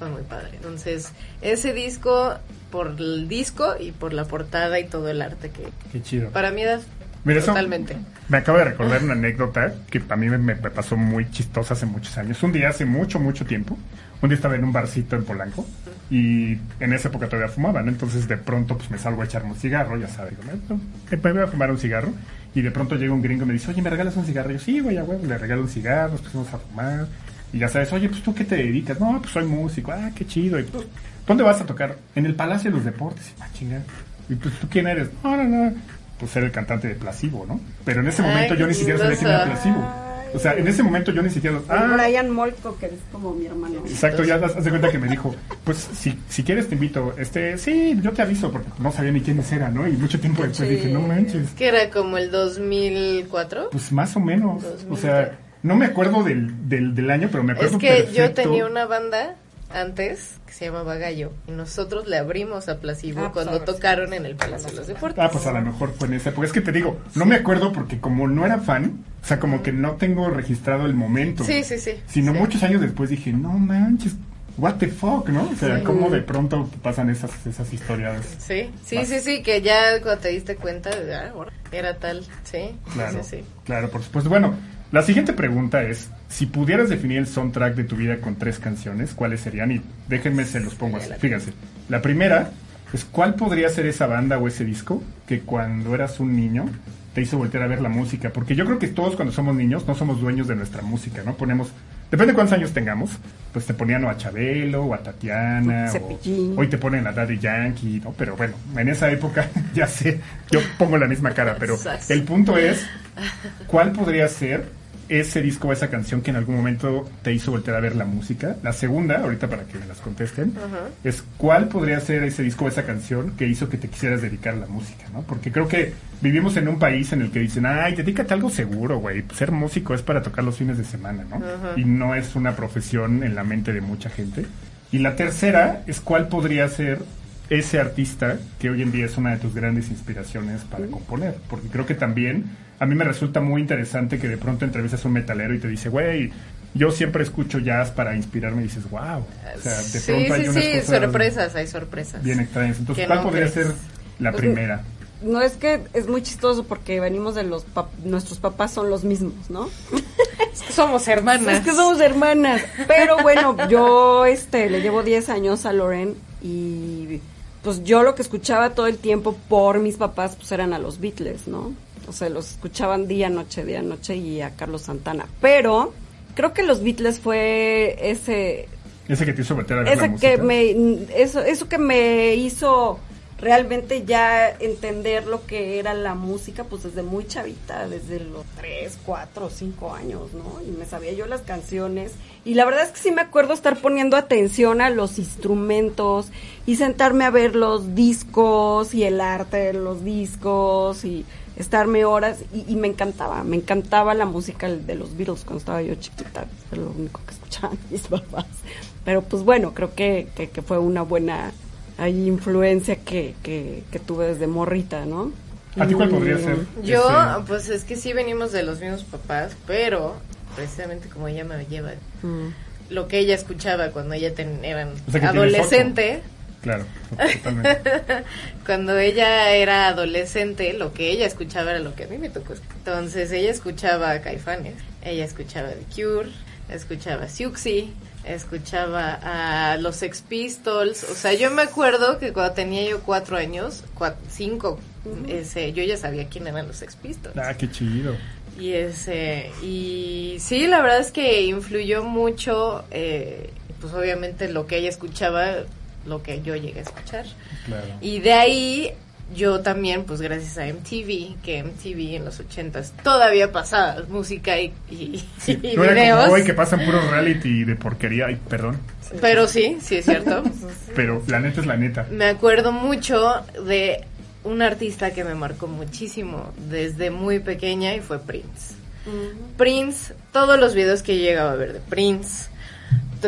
Fue muy padre. Entonces, ese disco, por el disco y por la portada y todo el arte que Qué chido. para mí da Mira, eso totalmente. Me acabo de recordar una anécdota que a mí me, me pasó muy chistosa hace muchos años. Un día, hace mucho, mucho tiempo, un día estaba en un barcito en Polanco y en esa época todavía fumaban. Entonces, de pronto, pues me salgo a echarme un cigarro, ya sabes. "No, Me voy a fumar un cigarro y de pronto llega un gringo y me dice, oye, ¿me regalas un cigarro? Y yo, sí, güey, a huevo, le regalo un cigarro, nos pusimos a fumar. Y ya sabes, oye, pues tú qué te dedicas? No, pues soy músico. Ah, qué chido. Y, pues, ¿Dónde vas a tocar? En el Palacio de los Deportes. Y, ah, chingada. Y pues, ¿tú quién eres? No, no, no. Pues era el cantante de Placebo, ¿no? Pero en ese Ay, momento yo qué ni siquiera sabía quién era. Placebo. O sea, en ese momento yo ni siquiera... Ah, Brian Molko, que es como mi hermano. Exacto, ya haz haz de cuenta que me dijo, pues si, si quieres te invito, este, sí, yo te aviso, porque no sabía ni quiénes eran, ¿no? Y mucho tiempo después Sí. dije, no manches, Que era como el 2004. pues más o menos, o 2000. sea, no me acuerdo del, del, del año, pero me acuerdo Es que yo tenía una banda antes que se llamaba Gallo y nosotros le abrimos a Placebo Ah, pues, cuando a ver, sí. tocaron en el Palacio de los Deportes. Ah, pues a lo mejor fue en esa época. Es que te digo, no me acuerdo porque como no era fan, o sea, como que no tengo registrado el momento. Sí, sí, sí. Sino sí. muchos años después dije, no manches, what the fuck, ¿no? O sea, Sí. cómo de pronto pasan esas, esas historias. Sí, sí, Vas. sí, sí, que ya cuando te diste cuenta, ah, era tal, sí, Claro, sí, sí. claro, por supuesto. Bueno, la siguiente pregunta es, si pudieras definir el soundtrack de tu vida con tres canciones, ¿cuáles serían? Y déjenme se los pongo así. Fíjense, la primera es, ¿cuál podría ser esa banda o ese disco que cuando eras un niño te hizo voltear a ver la música? Porque yo creo que todos cuando somos niños no somos dueños de nuestra música, ¿no? Ponemos, depende de cuántos años tengamos, pues te ponían o a Chabelo o a Tatiana o hoy te ponen a Daddy Yankee, ¿no? Pero bueno, en esa época ya sé, yo pongo la misma cara, pero el punto es, ¿cuál podría ser ese disco o esa canción que en algún momento te hizo voltear a ver la música? La segunda, ahorita para que me las contesten, es ¿cuál podría ser ese disco o esa canción que hizo que te quisieras dedicar a la música, ¿no? Porque creo que vivimos en un país en el que dicen, ay, dedícate a algo seguro, güey. Ser músico es para tocar los fines de semana, ¿no? Y no es una profesión en la mente de mucha gente. Y la tercera es cuál podría ser ese artista que hoy en día es una de tus grandes inspiraciones para componer. Porque creo que también a mí me resulta muy interesante que de pronto entrevistas a un metalero y te dice, güey, yo siempre escucho jazz para inspirarme y dices, wow. O sea, de sí, pronto hay sí, unas sí, cosas sorpresas, hay sorpresas. bien extrañas. Entonces, Que ¿cuál no podría crees. ser la Pues, primera? No es que es muy chistoso porque venimos de los pap- nuestros papás son los mismos, ¿no? Es que somos hermanas. Es que somos hermanas. Pero bueno, yo este le llevo 10 años a Loren y pues yo lo que escuchaba todo el tiempo por mis papás pues eran a los Beatles, ¿no? O sea, los escuchaban día, noche, día, noche y a Carlos Santana. Pero creo que los Beatles fue ese Ese que te hizo voltear a la ese música. que me eso eso que me hizo realmente ya entender lo que era la música pues desde muy chavita desde los 3, 4, 5 años no y me sabía yo las canciones y la verdad es que sí me acuerdo estar poniendo atención a los instrumentos y sentarme a ver los discos y el arte de los discos y estarme horas y, y me encantaba, me encantaba la música de los Beatles cuando estaba yo chiquita, era lo único que escuchaban mis papás. Pero pues bueno, creo que, que, que fue una buena ahí influencia que, que, que tuve desde morrita, ¿no? ¿A ti cuál podría ser? Yo, ese- pues es que sí venimos de los mismos papás, pero precisamente como ella me lleva, Mm. lo que ella escuchaba cuando ella ten- era O sea, que tienes adolescente, Claro, totalmente. Cuando ella era adolescente, lo que ella escuchaba era lo que a mí me tocó. Entonces ella escuchaba a Caifanes, ella escuchaba The Cure, escuchaba a Siuxi, escuchaba a los Sex Pistols. O sea, yo me acuerdo que cuando tenía yo cuatro años, cua- cinco, ese, yo ya sabía quién eran los Sex Pistols. Ah, qué chido. Y ese, y sí, la verdad es que influyó mucho, eh, pues obviamente lo que ella escuchaba, lo que yo llegué a escuchar. Claro. Y de ahí yo también, pues gracias a MTV, que MTV en los ochentas todavía pasaba música y, y, Sí, y videos. como hoy que pasan puros reality de porquería. Ay, perdón. Pero sí, sí es cierto. Pero la neta es la neta. me acuerdo mucho de un artista que me marcó muchísimo desde muy pequeña y fue Prince. Prince, todos los videos que llegaba a ver de Prince,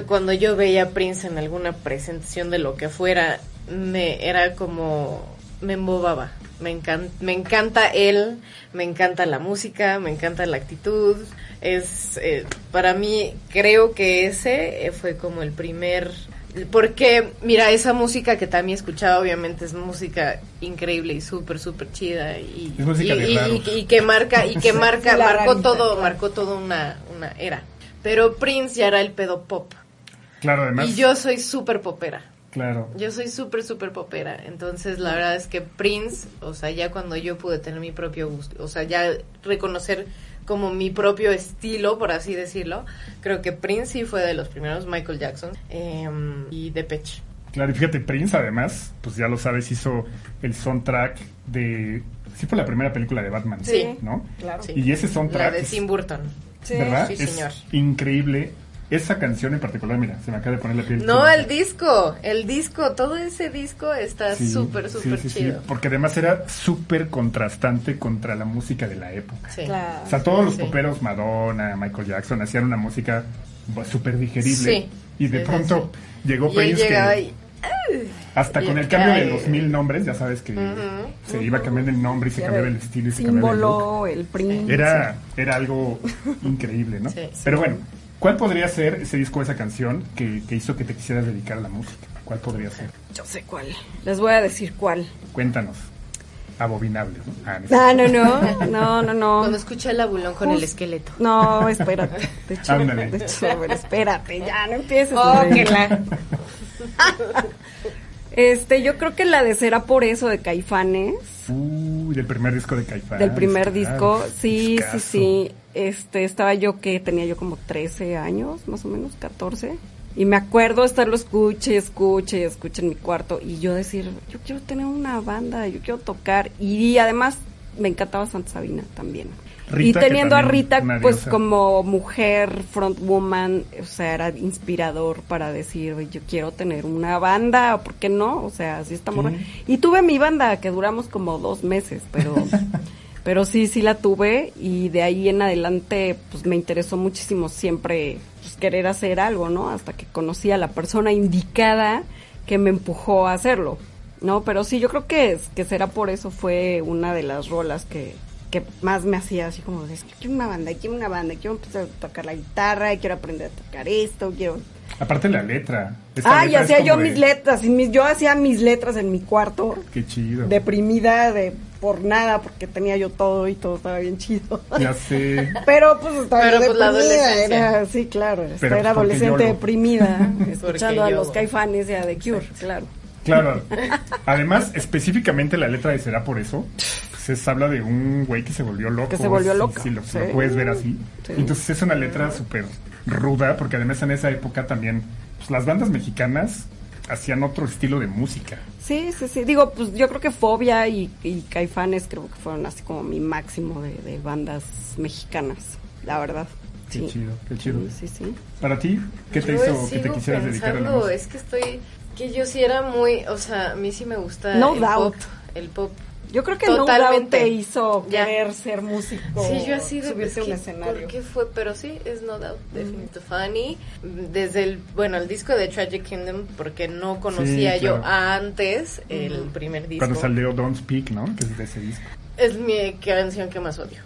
cuando yo veía a Prince en alguna presentación de lo que fuera, me era como me embobaba. Me, encan- me encanta él, me encanta la música, me encanta la actitud. Es eh, para mí creo que ese eh, fue como el primer porque mira esa música que también escuchaba obviamente es música increíble y súper súper chida y, Es música y- de y- raros. y- y que marca y que marca marcó todo marcó todo una una era pero Prince ya era el pedo pop Claro, además. y yo soy súper popera Claro. yo soy súper, súper popera. Entonces, la verdad es que Prince, o sea, ya cuando yo pude tener mi propio gusto, o sea, ya reconocer como mi propio estilo, por así decirlo, creo que Prince sí fue de los primeros, Michael Jackson em, y Depeche. Claro, y fíjate, Prince además, pues ya lo sabes, hizo el soundtrack de... Sí fue la primera película de Batman, Sí. ¿no? Claro. Sí. Y ese soundtrack La de Tim Burton. Sí. ¿verdad? Sí, es señor. increíble. Esa canción en particular, mira, se me acaba de poner la piel. No, el disco, el disco, todo ese disco está súper, sí, súper sí, sí, chido. porque además era súper contrastante contra la música de la época. Sí. Claro. O sea, todos los Sí. poperos, Madonna, Michael Jackson, hacían una música súper digerible. Sí. Y de Sí, sí, pronto llegó Prince que hasta y- con el cambio de los mil nombres, ya sabes que se iba cambiando el nombre y se Ya cambiaba el estilo y se cambiaba el look. El print. Era, era algo increíble, ¿no? Sí, sí. Pero bueno, ¿cuál podría ser ese disco o esa canción que, que hizo que te quisieras dedicar a la música? ¿Cuál podría ser? Yo sé cuál. Les voy a decir cuál. Cuéntanos. Abominable, ¿no? Ah. Ah, no, no, no, no, no. Cuando escuché el abulón con el esqueleto. No, espérate. De hecho, Ándale. de hecho, espérate, ya no empieces. Oh, que la- Este, yo creo que la de Será por eso de Caifanes, Uy, del primer disco de Caifán. del primer claro. disco, sí, sí, sí. Este, estaba yo que tenía yo como 13 años, más o menos, 14. Y me acuerdo estarlo escuche, escuche, escuche en mi cuarto y yo decir, yo quiero tener una banda, yo quiero tocar. Y además me encantaba Santa Sabina también. Rita, y teniendo a Rita pues como mujer frontwoman, o sea, era inspirador para decir, "Oye, yo quiero tener una banda, ¿por qué no? O sea, así estamos. Sí. Y tuve mi banda que duramos como dos meses, pero pero sí, sí la tuve y de ahí en adelante pues me interesó muchísimo siempre pues, querer hacer algo, ¿no? Hasta que conocí a la persona indicada que me empujó a hacerlo, ¿no? Pero sí, yo creo que, que será por eso fue una de las rolas que, que más me hacía así como, es que quiero una banda, quiero una banda, quiero empezar a tocar la guitarra, quiero aprender a tocar esto, quiero... Aparte la letra. Ah, y letra hacía yo de- mis letras, y mis, yo hacía mis letras en mi cuarto Qué chido. deprimida de por nada porque tenía yo todo y todo estaba bien chido. Ya sé. Pero pues estaba Pero, pues, la deprimida, era, sí, claro, Pero, era pues, adolescente deprimida, escuchando a los caifanes y a The Cure, claro. Claro. Además, específicamente la letra de Será por eso, se habla de un güey que se volvió loco. Que se volvió loco, Si, lo, si sí. lo puedes ver así. Sí. Entonces es una letra súper ruda, porque además en esa época también pues, las bandas mexicanas hacían otro estilo de música. Sí, sí, sí, digo, pues yo creo que Fobia y, y Caifanes creo que fueron así como mi máximo de, de bandas mexicanas, la verdad. Qué sí. chido, qué chido. Sí, sí. Para ti, ¿qué te Yo hizo que te quisieras dedicar a la pensando, música? Es que estoy, que yo sí era muy, o sea, a mí sí me gusta No el doubt. pop, el pop. Yo creo que No te hizo Ya. querer ser músico, Sí, yo así de subirte a un ¿qué- escenario. ¿Por qué fue? Pero sí, es No Doubt, Definitely Funny. Desde el, bueno, el disco de Tragic Kingdom, porque no conocía Sí, yo antes el primer disco. Cuando salió Don't Speak, ¿no? Que es de ese disco. Es mi canción que más odio.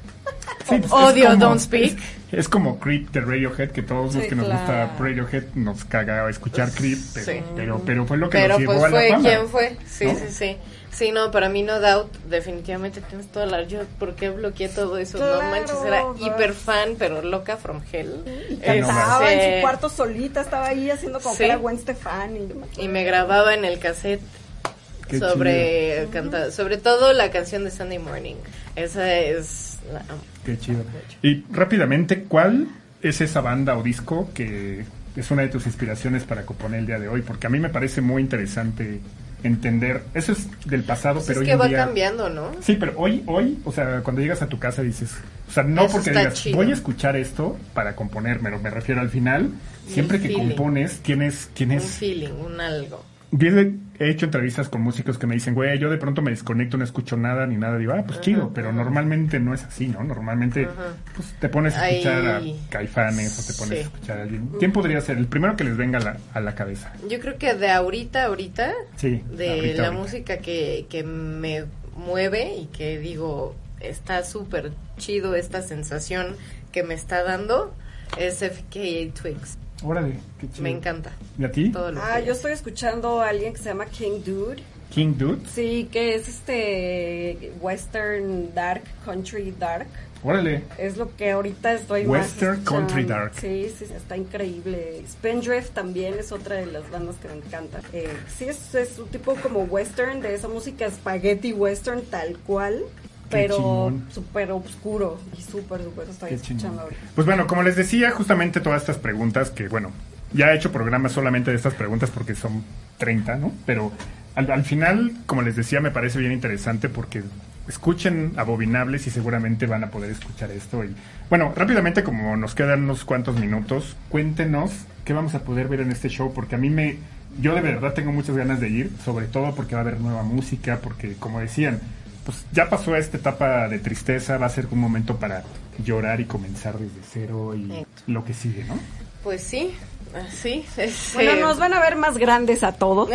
Sí, pues, Odio es como- Don't Speak. Es como Creep de Radiohead, que todos los Sí, que nos gusta claro. Radiohead nos caga escuchar Creep, pero, Sí. pero, pero fue lo que Pero nos llevó pues a la fue fama. quien fue. Sí, ¿no? sí, sí. Sí, no, para mí No Doubt, definitivamente tienes toda la... Yo, ¿por qué bloqueé todo eso? Claro, no manches, era hiper fan, pero loca from hell. Y cantaba en Este, su cuarto solita, estaba ahí haciendo como Sí. que era Gwen Stefani. Y me grababa en el cassette Qué sobre canta- sobre todo la canción de Sunday Morning. Esa es... Qué chido. Y rápidamente, ¿cuál es esa banda o disco que es una de tus inspiraciones para componer el día de hoy? Porque a mí me parece muy interesante entender. Eso es del pasado, Pues pero es hoy que en va día. cambiando, ¿no? Sí, pero hoy, hoy, o sea, cuando llegas a tu casa dices, o sea, no Eso porque digas, chido. voy a escuchar esto para componérmelo, me refiero al final, siempre que compones, tienes, Un tienes, feeling, un algo. He he hecho entrevistas con músicos que me dicen, güey, yo de pronto me desconecto, no escucho nada ni nada, digo, ah, pues chido, pero normalmente no es así, ¿no? Normalmente, pues te pones a escuchar Ay, a Caifanes o te pones sí. a escuchar a alguien. ¿Quién podría ser el primero que les venga a la, a la cabeza? Yo creo que de ahorita, ahorita, Sí, de ahorita, la ahorita. música que, que me mueve y que digo, está súper chido esta sensación que me está dando, es FKA Twigs. Órale, qué chido. Me encanta. ¿Y a ti? Todo lo Ah, que yo es. estoy escuchando a alguien que se llama King Dude. King Dude. Sí, que es este western dark, country dark. Órale. Es lo que ahorita estoy Western más country dark. Sí, sí, está increíble. Spindrift también es otra de las bandas que me encanta. Eh, sí, es, es un tipo como western, de esa música spaghetti western tal cual, pero súper oscuro y súper, súper estoy Qué escuchando chingón. ahorita. Pues bueno, como les decía, justamente todas estas preguntas que, bueno, ya he hecho programas solamente de estas preguntas porque son 30, ¿no? Pero al, al final, como les decía, me parece bien interesante porque escuchen Abominables y seguramente van a poder escuchar esto. Y bueno, rápidamente, como nos quedan unos cuantos minutos, cuéntenos qué vamos a poder ver en este show porque a mí me... Yo de verdad tengo muchas ganas de ir, sobre todo porque va a haber nueva música, porque como decían, pues ya pasó esta etapa de tristeza, va a ser un momento para llorar y comenzar desde cero y lo que sigue, ¿no? Pues sí, así. es, Bueno, eh, nos van a ver más grandes a todos,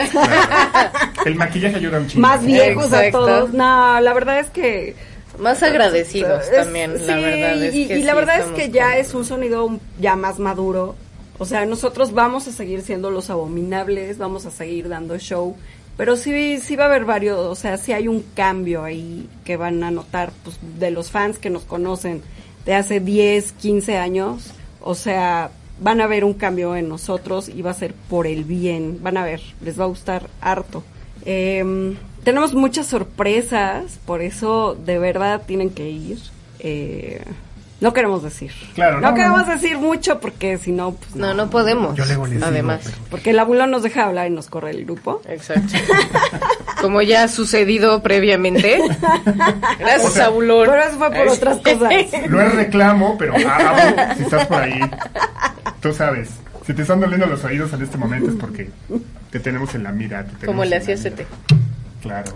El maquillaje ayuda un chingo. más viejos a todos. No, la verdad es que Más agradecidos Es- también, la sí, verdad. Es y, que y la sí verdad es que ya con- es un sonido ya más maduro. O sea, nosotros vamos a seguir siendo los abominables, vamos a seguir dando show, pero sí, sí va a haber varios, o sea, sí hay un cambio ahí que van a notar pues, de los fans que nos conocen de hace 10, 15 años. O sea, van a ver un cambio en nosotros y va a ser por el bien. Van a ver, les va a gustar harto. Em, tenemos muchas sorpresas, por eso de verdad tienen que ir. Eh, no queremos decir. Claro, no, no, queremos no. decir mucho porque si no, pues No, no podemos. Yo digo, Además. pero- Porque el abuelo nos deja hablar y nos corre el grupo. Exacto. Como ya ha sucedido previamente. Gracias, O sea, Abulón. Pero eso fue por otras cosas. No es reclamo, pero ah, Abu, si estás por ahí, tú sabes. Si te están doliendo los oídos en este momento es porque te tenemos en la mira. te Como le hacía. Sete. Claro.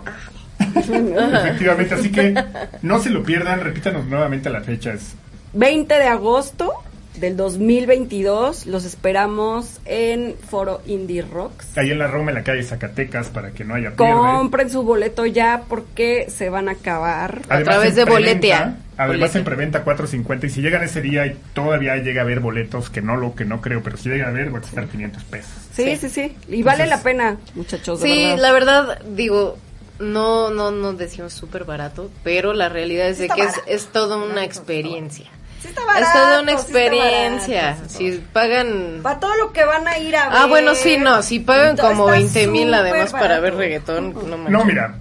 Efectivamente, así que no se lo pierdan, repítanos nuevamente la fecha. Es 20 de agosto del 2022 los esperamos en Foro Indie Rocks. ahí en la Roma, en la calle Zacatecas, para que no haya pierde. Compren su boleto ya porque se van a acabar. A través de Boletia. Además Boletia. en preventa 4.50 y si llegan ese día y todavía llega a haber boletos, que no lo que no creo, pero si llega a haber va a costar 500 pesos. Sí, sí, sí. Y vale la pena, muchachos. de Sí, verdad. la verdad, digo, no, no, no decimos súper barato, pero la realidad es de que es, es toda una experiencia. Sí está es barato, toda una sí está experiencia. sí si pagan... Para todo lo que van a ir a ver. Ah, bueno, sí, no, si pagan como 20 mil además para ver reggaetón, no manches. No, mira.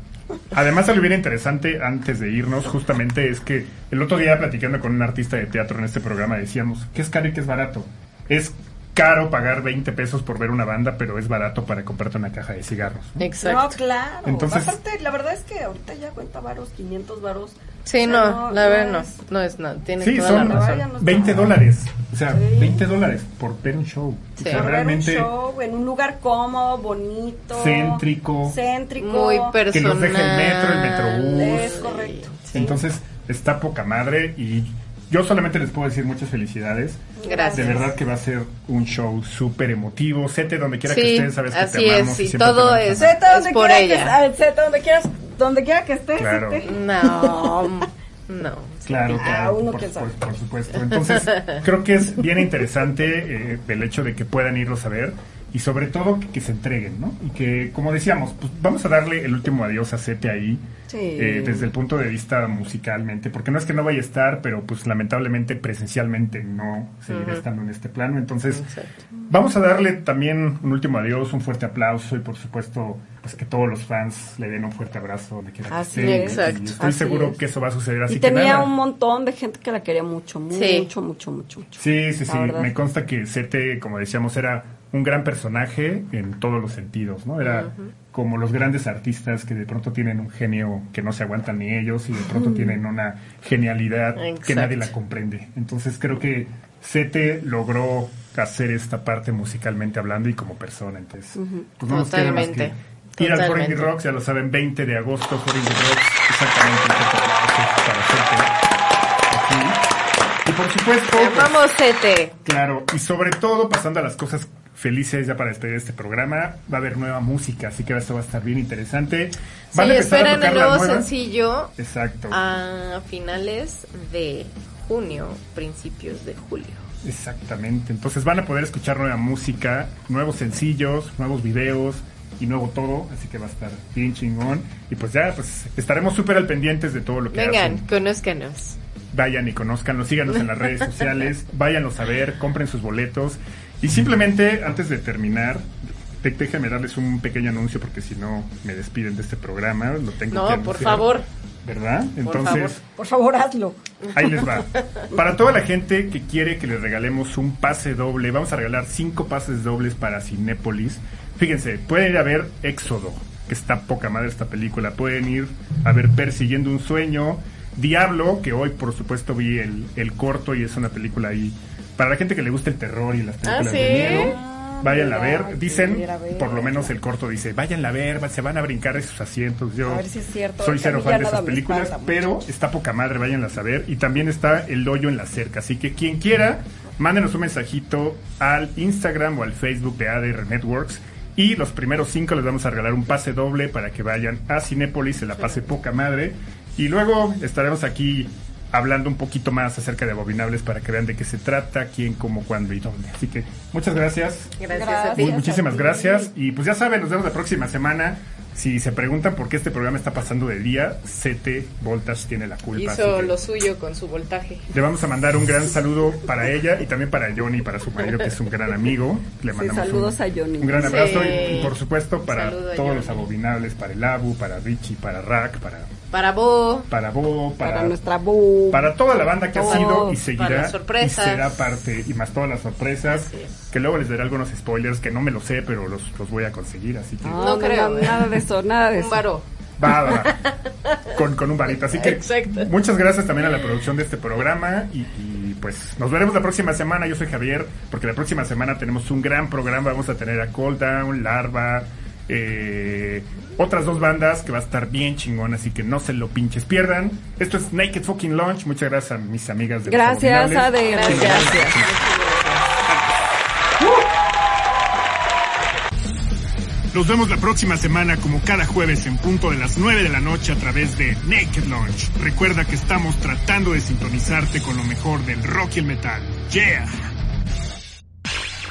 Además, algo bien interesante antes de irnos, justamente es que el otro día platicando con un artista de teatro en este programa decíamos, ¿qué es caro y qué es barato? Es caro pagar 20 pesos por ver una banda, pero es barato para comprarte una caja de cigarros. ¿no? No, Exacto. claro. Entonces- Aparte, la verdad es que ahorita ya cuenta varos, 500 varos. Sí, O sea, no, la verdad no, es- no es nada, tienes Sí, toda son la razón. no 20 está- dólares. O sea, Sí. 20 dólares por ver un show. Sí. O sea, Por ver realmente un show en un lugar cómodo, bonito. Céntrico. Céntrico. Muy personal. que nos deje el metro, el metrobús. Es correcto. Sí. Entonces, está poca madre y yo solamente les puedo decir muchas felicidades. Gracias. De verdad que va a ser un show súper emotivo. Sete, donde quiera que Sí, estés, sabes que así te amamos. es, y y siempre te todo es- amar. Zeta, donde Es por quiera ella. Que, Zeta, donde quieras, donde quiera que estés. Claro. No. No. Claro, Ah, claro, uno por, que sabe. por- por supuesto. Entonces, creo que es bien interesante eh, el hecho de que puedan irlos a ver y sobre todo que, que se entreguen, ¿no? Y que, como decíamos, pues vamos a darle el último adiós a Sete ahí, Sí. eh, desde el punto de vista musicalmente, porque no es que no vaya a estar, pero pues lamentablemente presencialmente no seguirá Ujú. estando en este plano. Entonces, Exacto. Vamos a darle también un último adiós, un fuerte aplauso y por supuesto pues que todos los fans le den un fuerte abrazo donde quiera que Así esté. es. Exacto. Estoy Así seguro es. que eso va a suceder así y que tenía nada. un montón de gente que la quería mucho, mucho, Sí. mucho, mucho, mucho, mucho. Sí, sí, La sí. verdad. Me consta que Sete, como decíamos, era un gran personaje en todos los sentidos, ¿no? Era como los grandes artistas que de pronto tienen un genio que no se aguantan ni ellos y de pronto tienen una genialidad que nadie la comprende. Entonces creo que Sete logró hacer esta parte musicalmente hablando y como persona. Entonces, pues no nos queda más Totalmente. que ir al For Totalmente. Indie Rocks, ya lo saben, 20 de agosto, For Indie Rocks, exactamente para Sete. Aquí. Y por supuesto, pues, Vamos, Sete. Claro, y sobre todo pasando a las cosas felices ya para despedir este programa, va a haber nueva música, así que esto va a estar bien interesante. Van Sí, a empezar a esperen tocar el nuevo sencillo Exacto, a finales de junio, principios de julio. exactamente. Entonces van a poder escuchar nueva música, nuevos sencillos, nuevos videos y nuevo todo, así que va a estar bien chingón. Y pues ya, pues estaremos súper al pendientes de todo lo que Vengan, hacen. conózcanos. vayan y conozcanlos, síganos en las redes sociales, váyanlos a ver, compren sus boletos. Y simplemente, antes de terminar, déjenme darles un pequeño anuncio porque si no me despiden de este programa. Lo tengo que No, por favor. ¿Verdad? Por Entonces, favor. Por favor, hazlo. ahí les va. Para toda la gente que quiere que les regalemos un pase doble, vamos a regalar cinco pases dobles para Cinépolis. Fíjense, pueden ir a ver Éxodo, que está poca madre esta película. Pueden ir a ver Persiguiendo un sueño. Diablo, que hoy por supuesto vi el, el corto y es una película ahí. Para la gente que le gusta el terror y las películas Ah, ¿sí? de miedo, váyanla a mira, ver. Dicen, a ver. por lo menos el corto dice, váyanla a ver, se van a brincar de sus asientos. Yo A ver si es cierto, soy cero a fan de esas películas, mucho. pero está poca madre, váyanla a saber. Y también está El Hoyo en la Cerca. Así que quien quiera, mándenos un mensajito al Instagram o al Facebook de ADR Networks. Y los primeros cinco les vamos a regalar un pase doble para que vayan a Cinépolis, se la pase poca madre. Y luego estaremos aquí hablando un poquito más acerca de Abominables para que vean de qué se trata, quién, cómo, cuándo y dónde. Así que muchas gracias. Gracias, Gracias. a ti. Muchísimas gracias. Y pues ya saben, nos vemos la próxima semana. Si se preguntan por qué este programa está pasando de día, CT Voltage tiene la culpa. Hizo lo suyo con su voltaje. Le vamos a mandar un gran saludo para ella y también para Johnny, para su marido, que es un gran amigo. Le Sí, mandamos saludos un, a Johnny. un gran abrazo Sí. y, y por supuesto para todos los abominables, para el Abu, para Richie, para Rack, para, Para Bo, para Bo, para, Para nuestra bu. para toda la banda que ha sido y Para seguirá y será parte y más todas las sorpresas es. que luego les daré algunos spoilers que no me lo sé pero los, los voy a conseguir así que No, No creo, no, ¿eh? nada de eso, nada de un eso. varó. va, va, va. con, con un varito así que Exacto. muchas gracias también a la producción de este programa y, y, pues nos veremos la próxima semana yo soy Javier porque la próxima semana tenemos un gran programa vamos a tener a Cold Down, Larva eh, otras dos bandas que va a estar bien chingón así que no se lo pinches pierdan esto es Naked Fucking Launch muchas gracias a mis amigas de Los Gracias, Abominables. Ade. Gracias. Nos vemos la próxima semana como cada jueves en punto de las 9 de la noche a través de Naked Launch. Recuerda que estamos tratando de sintonizarte con lo mejor del rock y el metal. Yeah.